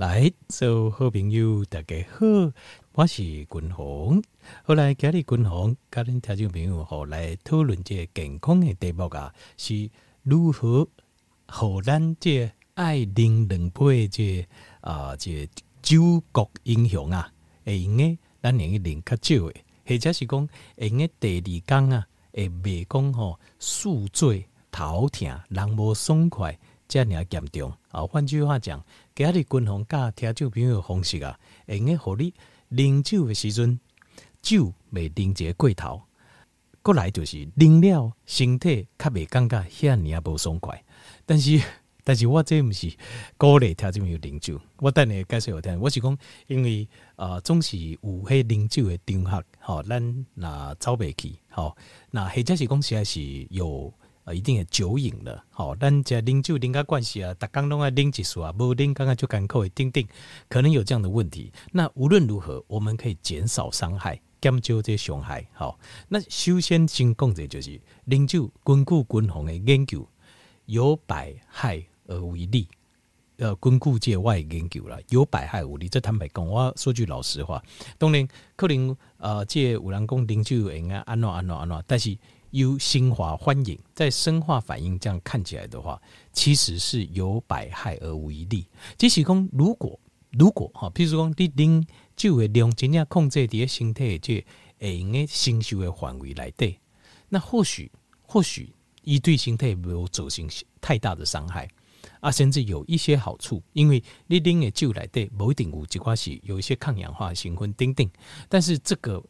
来，所有好朋友大家好，我是君鸿。后来今日君鸿跟恁听众朋友好来讨论这个健康的题目啊，是如何让咱这爱啉两杯这啊这酒国英雄啊，会用的咱用去啉较少的，或者是讲会用的第二天啊，会袂讲吼宿醉、头痛、人无爽快。这样严重啊！换句话讲，今日军方教听众朋友方式啊，会用互你啉酒的时阵，酒未啉一个过头，过来就是啉了，身体较未感觉遐尔啊无爽快。但是，但是我这毋是鼓励听众朋友啉酒，我等下解释互听。我是讲，因为啊、总是有迄啉酒的场合，吼，咱若走袂去，吼，那或者是讲实在是有。呃，一定也酒瘾了，好，咱这啉酒啉个关系啊，逐工拢爱啉一束啊，无啉刚刚就干口会叮叮，可能有这样的问题。那无论如何，我们可以减少伤害，减少这伤害。好，那首先先讲的就是啉酒，根据军方的研究，有百害而无一利。呃，根据这外研究了，有百害无利。这坦白讲，我说句老实话，当然可能呃，这有人讲啉酒应该安怎安怎安怎，但是。由生化反应，在生化反应这样看起来的话，其实是有百害而无一利。即是讲，如果如果哈，譬如说你啉酒的量尽量控制在身体这会用的承受的范围内底，那或许或许伊对身体没有造成太大的伤害啊，甚至有一些好处，因为你啉的酒内底不一定有几块是有一些抗氧化成分等等，但是这个。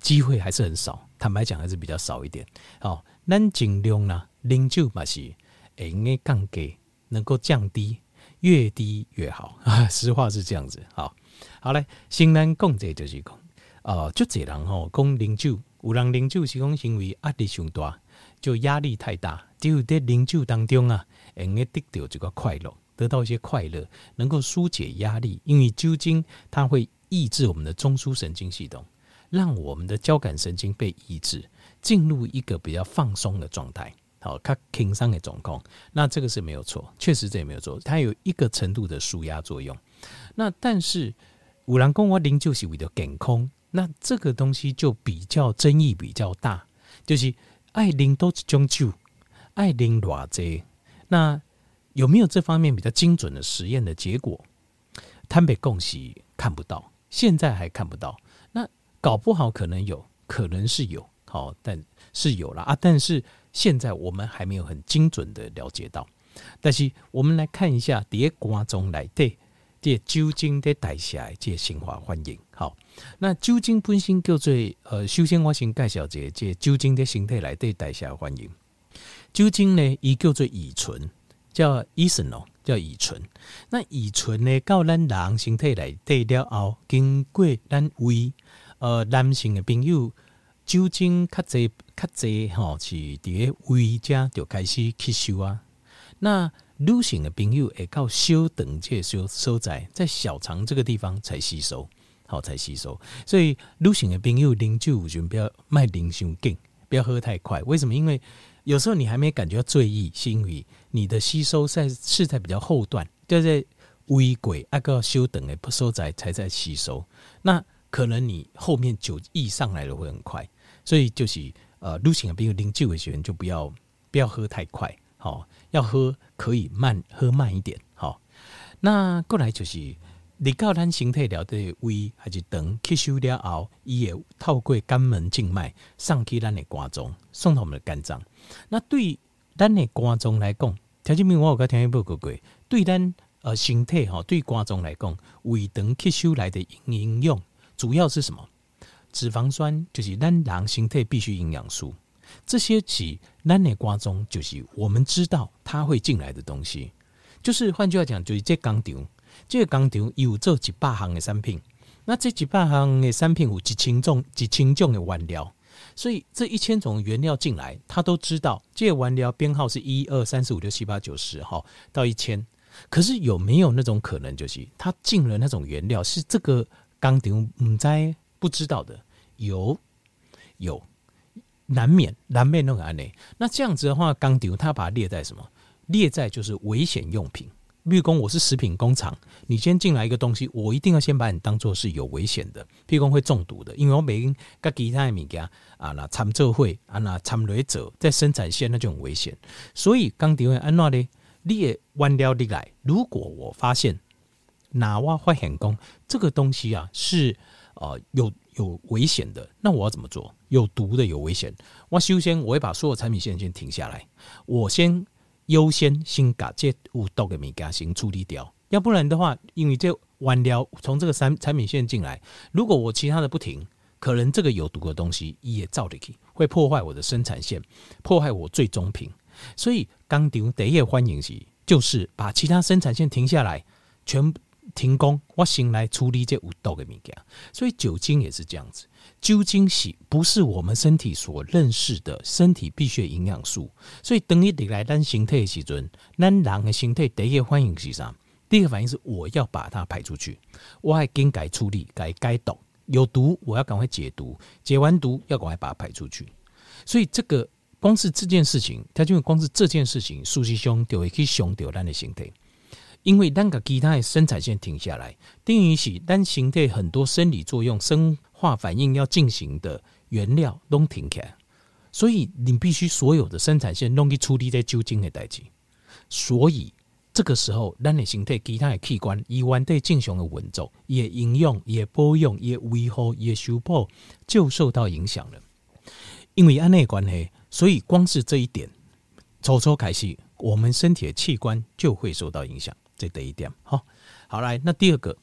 机会还是很少，坦白讲还是比较少一点。好，咱尽量呢，啉酒嘛是会，应该降低，能够降低，越低越好。实话是这样子。好，好嘞，先咱讲这就是讲，呃，就这人吼，讲啉酒，有人啉酒是讲因为压力上大，就压力太大，只有在啉酒当中啊，应该得到这个快乐，得到一些快乐，能够纾解压力，因为酒精它会抑制我们的中枢神经系统。让我们的交感神经被抑制，进入一个比较放松的状态，好，它轻松的状况，那这个是没有错，确实这也没有错，它有一个程度的舒压作用。那但是五郎公我啉酒是为了健康，那这个东西就比较争议比较大，就是爱啉多几种酒，爱啉偌济，那有没有这方面比较精准的实验的结果？坦白讲是看不到，现在还看不到。搞不好可能有，可能是有，好，但是有了啊。但是现在我们还没有很精准的了解到。但是我们来看一下，第一关中来对这酒精的代谢，这生化反应。好，那酒精本身叫做呃，首先我先介绍这这酒精的形态来对代谢反应。酒精呢，伊叫做乙醇，叫 e t h a n o 叫乙醇。那乙醇呢，到咱人身体来对了后，经过咱胃。呃，男性的朋友酒精较侪较侪吼，是伫个胃家就开始吸收啊。那女性的朋友会到小肠这所所在，在小肠这个地方才吸收，好才吸收。所以女性的朋友啉酒就不要卖啉伤紧，不要喝太快。为什么？因为有时候你还没感觉到醉意，是因为你的吸收在是在比较后段，就在胃轨那个小肠的所在才在吸收。那可能你后面酒意上来的会很快，所以就是呃，女性朋友啉酒的时候就不要不要喝太快，好，要喝可以慢喝慢一点，好。那过来就是你到咱身体了的胃还是肠吸收了后，伊也透过肝门静脉上去咱的肝脏，送到我们的肝脏。那对咱的肝脏来讲，条件明我有个听一报告过，对咱呃身体哈，对肝脏来讲，胃肠吸收来的营养。主要是什么？脂肪酸就是咱人身体必需营养素，这些是咱的瓜中，就是我们知道它会进来的东西。就是换句话讲，就是这工厂，这个工厂有做几百项的产品，那这几百项的产品有几千种、几千种的原料，所以这一千种原料进来，他都知道这个原料编号是一二三四五六七八九十号到一千。可是有没有那种可能，就是他进了那种原料是这个？工厂唔知不知道的有有难免难免那个案例。那这样子的话，工厂他把它列在什么？列在就是危险用品，比如说我是食品工厂，你先进来一个东西，我一定要先把你当做是有危险的，譬如说会中毒的，因为我每跟其他的物件啊，那掺做会啊，那掺雷者在生产线那就很危险。所以刚提问安娜呢，你也弯掉你来，如果我发现哪挖坏很工这个东西啊是呃有有危险的，那我要怎么做？有毒的有危险，我首先我会把所有产品线先停下来，我先。优先先把这有毒的物件先处理掉，要不然的话，因为这完了从这个产产品线进来，如果我其他的不停，可能这个有毒的东西也造进去，会破坏我的生产线，破坏我最终品。所以刚丢第一个欢迎是，就是把其他生产线停下来，全停工，我先来处理这有毒的物件。所以酒精也是这样子。酒精是不是我们身体所认识的身体必需营养素？所以等你来咱身体的时阵，咱人的身体第一个反应是啥？第一个反应是我要把它排出去，我还应该处理，该该毒有毒，我要赶快解毒，解完毒要赶快把它排出去。所以这个光是这件事情，它就光是这件事情，苏西兄就会去伤到咱的身体，因为咱个其他的生产线停下来，等于是咱身体很多生理作用生。化反应要进行的原料都停开，所以你必须所有的生产线弄去处理在酒精的代志。所以这个时候，咱的身体其他的器官以完对正常的运作，也应用、也保养、也维护、也修补，就受到影响了。因为按内关系，所以光是这一点，从初开始，我们身体的器官就会受到影响。这第一点，好，好来，那第二个。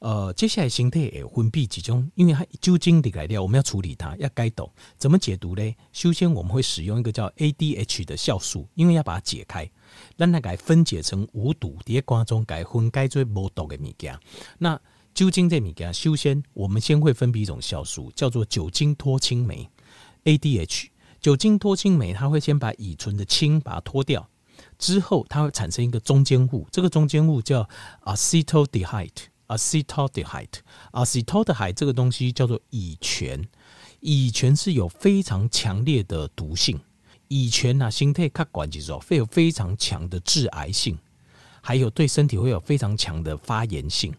呃，接下来身体也分泌几种，因为它酒精的改掉，我们要处理它，要解毒。怎么解毒呢？首先我们会使用一个叫 ADH 的酵素，因为要把它解开，让它改分解成无毒，在光中改分解做无毒的物件。那酒精这物件，首先我们先会分泌一种酵素，叫做酒精脱氢酶 ADH。酒精脱氢酶它会先把乙醇的氢把它脱掉，之后它会产生一个中间物，这个中间物叫 acetaldehyde。acetaldehyde，acetaldehyde 这个东西叫做乙醛，乙醛是有非常强烈的毒性，乙醛呐，心态卡管其实会有非常强的致癌性，还有对身体会有非常强的发炎性。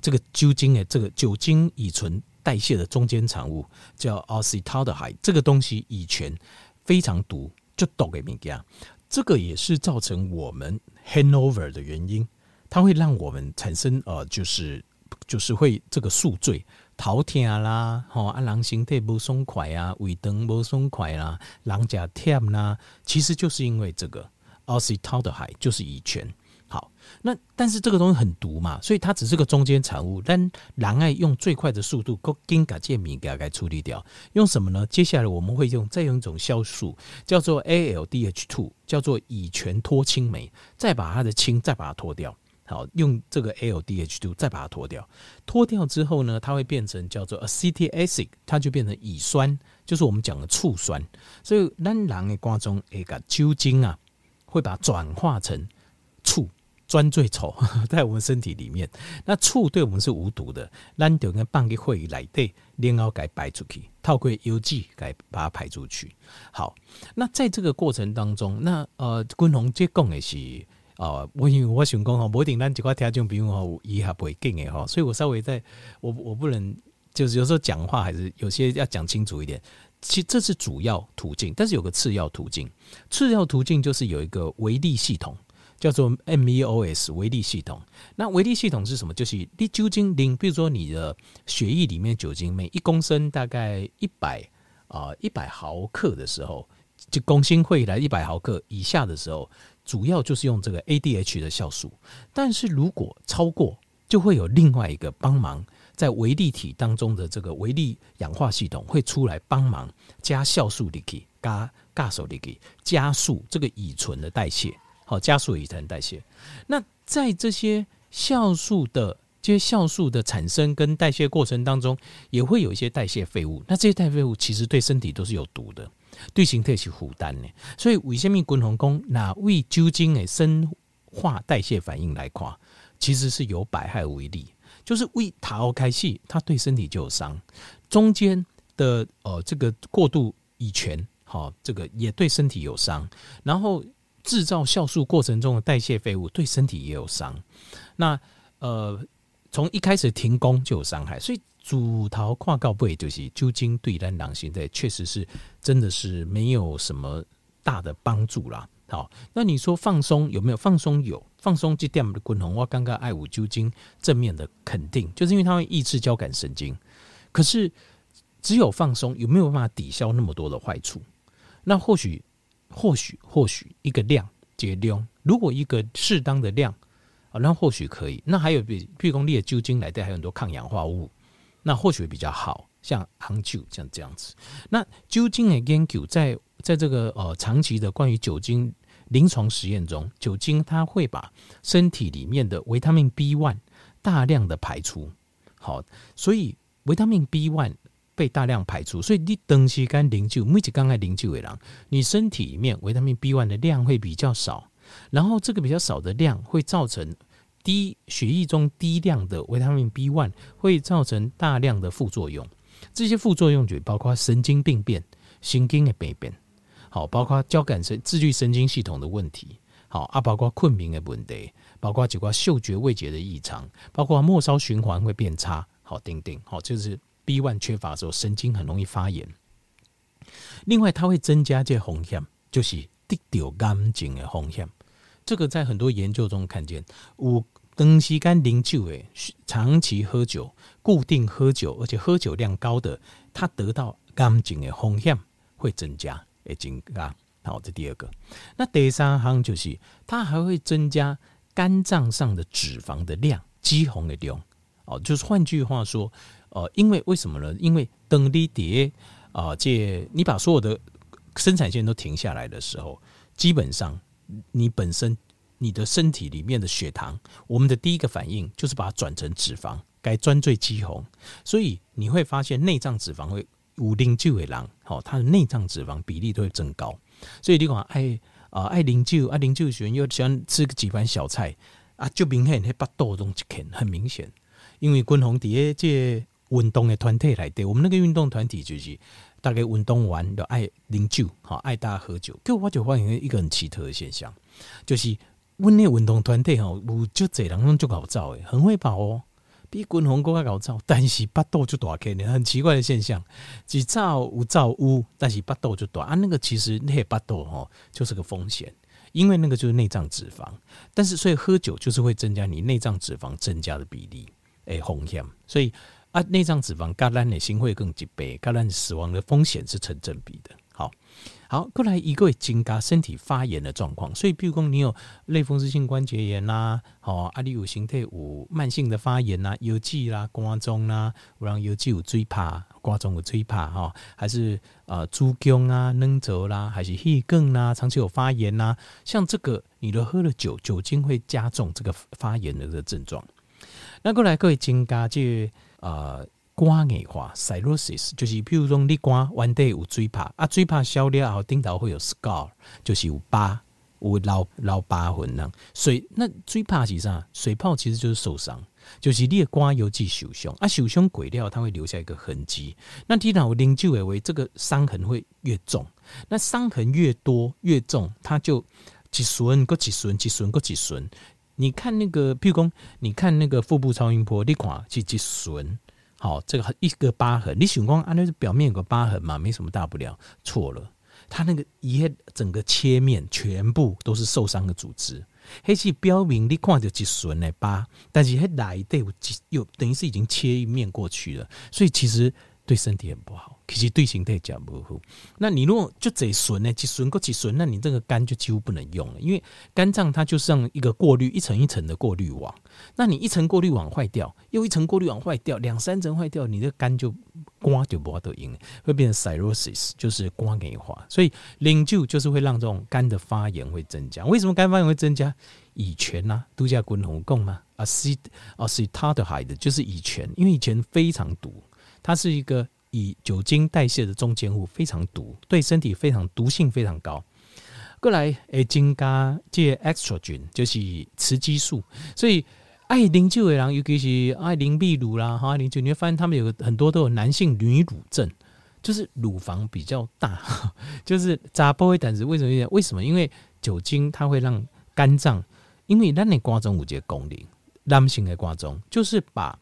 这个酒精诶，这个酒精乙醇代谢的中间产物叫 acetaldehyde，这个东西乙醛非常毒，就毒给物件，这个也是造成我们 hangover 的原因。它会让我们产生呃，就是就是会这个宿醉、头痛啦，吼啊，人身体不爽快啊，胃肠不爽快啦，人家甜啦，其实就是因为这个 o c e t a l d e h y d e 就是乙醛。好，那但是这个东西很毒嘛，所以它只是个中间产物，但人爱用最快的速度，够紧把这米给它给处理掉。用什么呢？接下来我们会用再用一种酵素，叫做 ALDH2，叫做乙醛脱氢酶，再把它的氢再把它脱掉。好，用这个 ALDH2 再把它脱掉，脱掉之后呢，它会变成叫做 acetic acid，它就变成乙酸，就是我们讲的醋酸。所以，咱人的瓜中一个酒精啊，会把它转化成醋，专最臭在我们身体里面。那醋对我们是无毒的，咱就跟放个会议来对，然后给排出去，透过邮寄给把它排出去。好，那在这个过程当中，那呃，君宏这讲的是。哦，我因为我想讲吼，不一定咱几块听众朋友吼，以下不会更诶吼，所以我稍微在，我我不能就是有时候讲话还是有些要讲清楚一点。其实这是主要途径，但是有个次要途径，次要途径就是有一个微粒系统，叫做 MEOS 微粒系统。那微粒系统是什么？就是你酒精零，比如说你的血液里面酒精每一公升大概一百啊一百毫克的时候，就公升会来一百毫克以下的时候。主要就是用这个 ADH 的酵素，但是如果超过，就会有另外一个帮忙，在微粒体当中的这个微粒氧化系统会出来帮忙加酵素里去，加加手里去加速这个乙醇的代谢，好，加速乙醇代谢。那在这些酵素的这些酵素的产生跟代谢过程当中，也会有一些代谢废物。那这些代谢废物其实对身体都是有毒的。对身体是负担的，所以为什么均衡讲，那为酒精的生化代谢反应来夸，其实是有百害为利。就是为塔奥开气，它对身体就有伤；中间的呃这个过度乙醛，好，这个也对身体有伤。然后制造酵素过程中的代谢废物，对身体也有伤。那呃，从一开始停工就有伤害，所以主逃跨告不就是酒精对咱狼现在确实是真的是没有什么大的帮助啦。好，那你说放松有没有放松？有放松这点的滚红，我刚刚爱五酒精正面的肯定，就是因为它会抑制交感神经。可是只有放松有没有办法抵消那么多的坏处？那或许，或许，或许一个量节量，如果一个适当的量啊，那或许可以。那还有比，譬如说你的酒精来的还有很多抗氧化物，那或许比较好，像红酒这样这样子。那酒精的研究在。在这个呃长期的关于酒精临床实验中，酒精它会把身体里面的维他命 B one 大量的排出，好，所以维他命 B one 被大量排出，所以你长时间啉酒，每次刚开啉酒的人，你身体里面维他命 B one 的量会比较少，然后这个比较少的量会造成低血液中低量的维他命 B one 会造成大量的副作用，这些副作用就包括神经病变、神经的病变。好，包括交感神、自律神经系统的问题，好啊，包括困眠的问题，包括几个嗅觉味觉的异常，包括末梢循环会变差，好，等等，好，就是 B1 缺乏的时候，神经很容易发炎。另外，它会增加这风险，就是得掉肝症的风险。这个在很多研究中看见，有长时间啉酒诶，长期喝酒、固定喝酒，而且喝酒量高的，他得到肝症的风险会增加。会，增加好，这第二个。那第三项就是，它还会增加肝脏上的脂肪的量，肌红的量。哦，就是换句话说，呃，因为为什么呢？因为等你跌啊，这你把所有的生产线都停下来的时候，基本上你本身你的身体里面的血糖，我们的第一个反应就是把它转成脂肪，该专最脂肪。所以你会发现内脏脂肪会。五零九的人，好，他的内脏脂肪比例都会增高，所以你讲爱啊爱零九爱零九学员又喜欢吃个几盘小菜啊，就明显那巴肚中一片很明显，因为滚红底下这运动的团体来对，我们那个运动团体就是大概运动完就爱零九，好爱大家喝酒，结果我就发现一个很奇特的现象，就是我那运动团体吼有就这人拢就搞造诶，很会跑哦。比滚红更加搞造，但是巴肚就大开，很奇怪的现象。只造无造污，但是巴肚就大啊。那个其实那些巴肚哈就是个风险，因为那个就是内脏脂肪。但是所以喝酒就是会增加你内脏脂肪增加的比例，诶，风险。所以啊，内脏脂肪跟咱的心会更疾病，跟咱死亡的风险是成正比的。好。好，过来一个增加身体发炎的状况，所以比如说你有类风湿性关节炎呐，好，啊，你有形态有慢性的发炎呐，腰肌啦、瓜中啦，有人腰肌有水泡，关中有水泡哈，还是呃猪胸啊、软轴啦，还是气梗啦，长期有发炎呐，像这个，你都喝了酒，酒精会加重这个发炎的这个症状。那过来各位增加这呃。肝硬化 （cirrhosis） 就是，譬如说你肝原底有水泡啊，水泡消了后，顶头会有 scar，就是有疤，有老老疤痕呐。水那水泡是啥？水泡其实就是受伤，就是你的肝有记受伤啊，受伤过了，它会留下一个痕迹。那提到啉酒的话，这个伤痕会越重，那伤痕越多越重，它就一损个一损，一损个一损。你看那个，譬如说，你看那个腹部超音波，你看是一损。好，这个一个疤痕，你想讲啊，那是表面有个疤痕嘛，没什么大不了。错了，它那个一整个切面全部都是受伤的组织，黑是标明你看到一损的疤，但是还来对又等于是已经切一面过去了，所以其实对身体很不好。其实对形态讲不好，那你如果就这损呢，积损过几损，那你这个肝就几乎不能用了，因为肝脏它就像一个过滤一层一层的过滤网，那你一层过滤网坏掉，又一层过滤网坏掉，两三层坏掉，你的肝就肝就不得赢，会变成 cirrhosis，就是肝硬化。所以啉酒就是会让这种肝的发炎会增加。为什么肝发炎会增加？乙醛呐，度假滚红共嘛，啊，C 啊，acetaldehyde 就是乙醛，因为乙醛非常毒，它是一个。以酒精代谢的中间物非常毒，对身体非常毒性非常高。过来诶，增加这 estrogen 就是雌激素，所以爱啉酒的人，尤其是爱啉秘鲁啦，哈，啉酒你会发现他们有很多都有男性女乳症，就是乳房比较大，就是杂波会胆子为什么？为什么？因为酒精它会让肝脏，因为咱你肝脏有这个功能，男性的肝脏就是把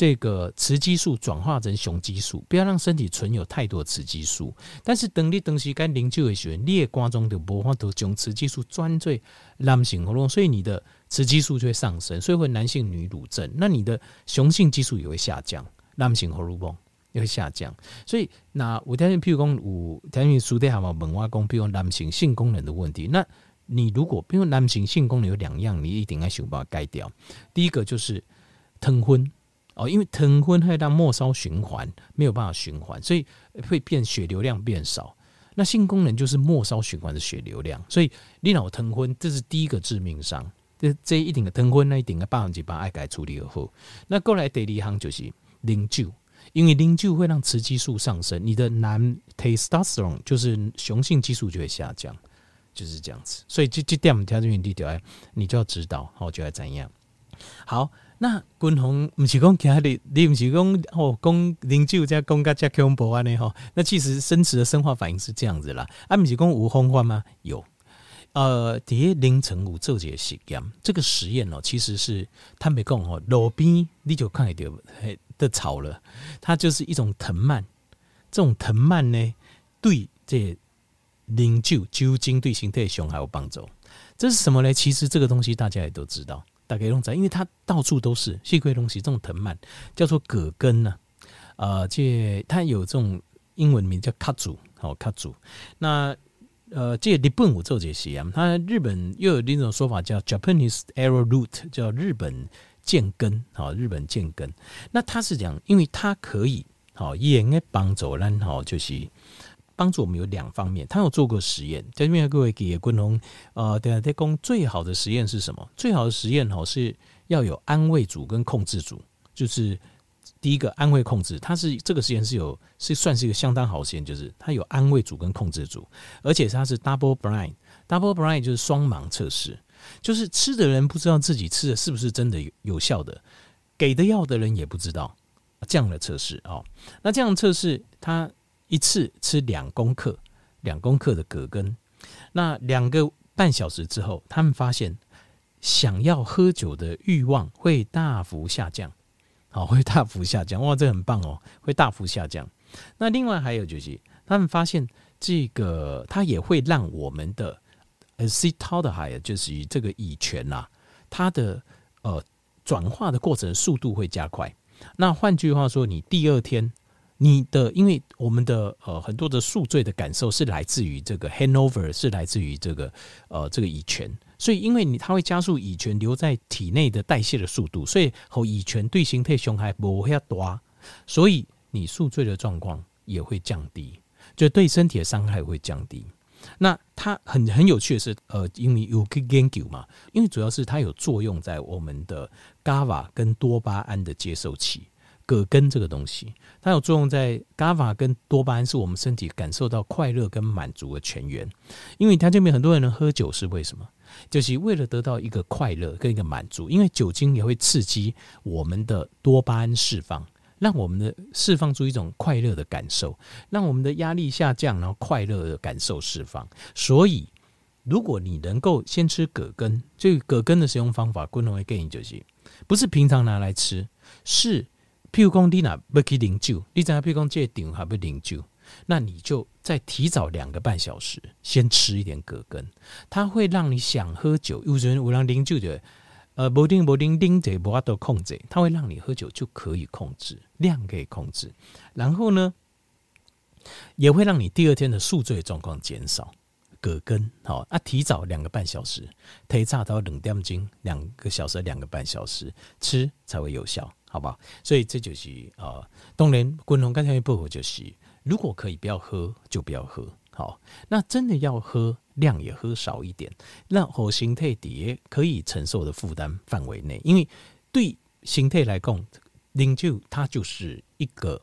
这个雌激素转化成雄激素，不要让身体存有太多雌激素。但是等你东西该啉酒的时候，你的肝脏就无法度将雌激素转做男性荷尔蒙，所以你的雌激素就会上升，所以会男性女乳症。那你的雄性激素也会下降，男性荷尔蒙。也会下降，所以那我相信，譬如讲，我相信书店还有文化工，比如男性性功能的问题。那你如果比如男性性功能有两样，你一定要想办法改掉。第一个就是疼昏哦，因为疼昏会让末梢循环没有办法循环，所以会变血流量变少。那性功能就是末梢循环的血流量，所以你脑疼昏，这是第一个致命伤。这这一定的疼昏，那一定的百分之八爱该处理好。那过来第二行就是啉酒。因为啉酒会让雌激素上升，你的男 testosterone 就是雄性激素就会下降，就是这样子。所以这这点条件你就要你就要知道，好就要怎样。好，那君宏不是讲其他的，你不是讲哦，讲啉酒再讲个加恐怖安尼吼？那其实生殖的生化反应是这样子啦。啊，不是讲无方法吗？有。呃，第一凌晨五做这个实验，这个实验哦，其实是他没讲哦，路边你就看到的草了，它就是一种藤蔓，这种藤蔓呢，对这啉酒酒精对身体伤害有帮助。这是什么呢？其实这个东西大家也都知道，大家都知道，因为它到处都是细块东西，这种藤蔓叫做葛根呢、啊。这它有这种英文名叫卡祖，好卡祖，那。呃，这日本我做这些啊，它日本又有另一种说法叫 Japanese arrowroot，叫日本箭根，好，日本箭根。那它是讲，因为它可以好，也应该帮助咱好，就是帮助我们有两方面。他有做过实验，在这边各位给观众，呃，等下在讲最好的实验是什么？最好的实验哦是要有安慰组跟控制组，就是。第一个安慰控制，它是这个实验是有是算是一个相当好实验，就是它有安慰组跟控制组，而且它是 double blind，double blind 就是双盲测试，就是吃的人不知道自己吃的是不是真的有有效的，给的药的人也不知道这样的测试哦。那这样测试，它一次吃两公克，两公克的葛根，那两个半小时之后，他们发现想要喝酒的欲望会大幅下降。好，会大幅下降哇，这很棒哦，会大幅下降。那另外还有就是，他们发现这个它也会让我们的 acetaldehyde 就是这个乙醛呐，它的呃转化的过程速度会加快。那换句话说，你第二天你的，因为我们的呃很多的宿醉的感受是来自于这个 hangover，是来自于这个呃这个乙醛。所以，因为你它会加速乙醛留在体内的代谢的速度，所以和乙醛对身体伤害不会大，所以你宿醉的状况也会降低，就对身体的伤害会降低。那它很很有趣的是，呃，因为有个研究嘛，因为主要是它有作用在我们的 GABA 跟多巴胺的接受器，葛根这个东西，它有作用在 GABA 跟多巴胺，是我们身体感受到快乐跟满足的泉源。因为它这边很多人能喝酒是为什么？就是为了得到一个快乐跟一个满足，因为酒精也会刺激我们的多巴胺释放，让我们的释放出一种快乐的感受，让我们的压力下降，然后快乐的感受释放。所以，如果你能够先吃葛根，这个葛根的使用方法，共同会建议就是，不是平常拿来吃，是譬如讲你哪不去饮酒，你在譬如讲这顶还不饮酒。那你就再提早两个半小时，先吃一点葛根，它会让你想喝酒。有人有人啉酒的，呃，不定不定定这不都控制，它会让你喝酒就可以控制量，可以控制。然后呢，也会让你第二天的宿醉状况减少。葛根好啊，提早两个半小时，提早到两点钟，两个小时两个半小时吃才会有效，好吧？所以这就是呃，当然，滚龙刚才一报告就是。如果可以不要喝，就不要喝。好，那真的要喝，量也喝少一点，让后形态底可以承受的负担范围内。因为对形态来讲，饮酒它就是一个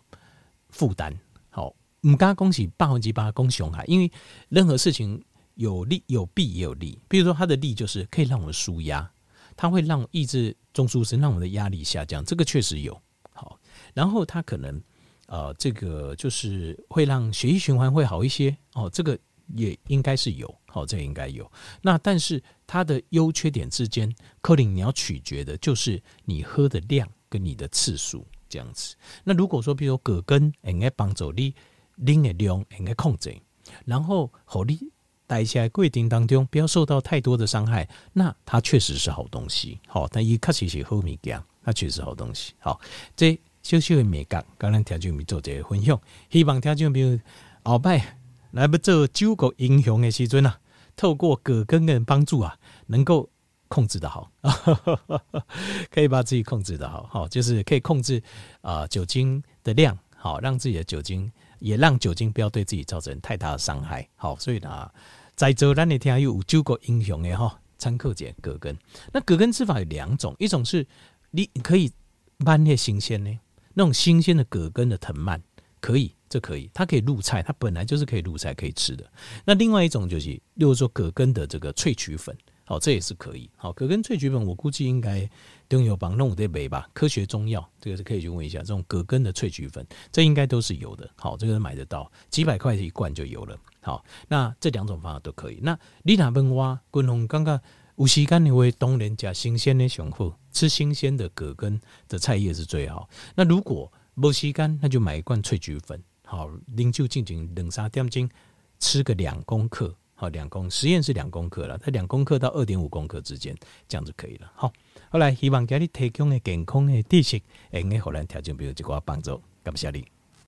负担。好，唔敢恭喜百分之八恭喜哈，因为任何事情有利有弊也有利。比如说，它的利就是可以让我们舒压，它会让抑制中枢神，让我们的压力下降，这个确实有。好，然后它可能。呃，这个就是会让血液循环会好一些哦，这个也应该是有。好，这应该有。那但是它的优缺点之间，可能你要取决的就是你喝的量跟你的次数这样子。那如果说，比如葛根应该帮助你拎的量应该控制，然后好你在一些过程当中不要受到太多的伤害，那它确实是好东西。好，但一确实是好物件，它确实好东西。好，这小小的美感，刚刚听众们做这个分享，希望听众朋友后摆来不做酒国英雄的时阵啊，透过葛根的帮助啊，能够控制的好，可以把自己控制的好，好，就是可以控制啊、酒精的量，好，让自己的酒精也让酒精不要对自己造成太大的伤害，好，所以呢，在座咱的听有九个英雄的哈，参考者葛根。那葛根吃法有两种，一种是你可以慢些新鲜呢。那种新鲜的葛根的藤蔓可以，这可以，它可以入菜，它本来就是可以入菜可以吃的。那另外一种就是，例如说葛根的这个萃取粉，好，这也是可以。好，葛根萃取粉，我估计应该都有帮弄得买吧？科学中药这个是可以去问一下，这种葛根的萃取粉，这应该都是有的。好，这个买得到，几百块一罐就有了。好，那这两种方法都可以。那你哪问我，滚红刚刚有时间你会当然加新鲜的雄厚。吃新鲜的葛根的菜叶是最好。那如果没时间，那就买一罐萃取粉，好，零就进行冷沙点睛，吃个两公克，好，两公实验是两公克了，它两公克到二点五公克之间，这样就可以了。好，后来希望给你提供的健康的知识，会给荷兰条件比如这个帮助，感谢你。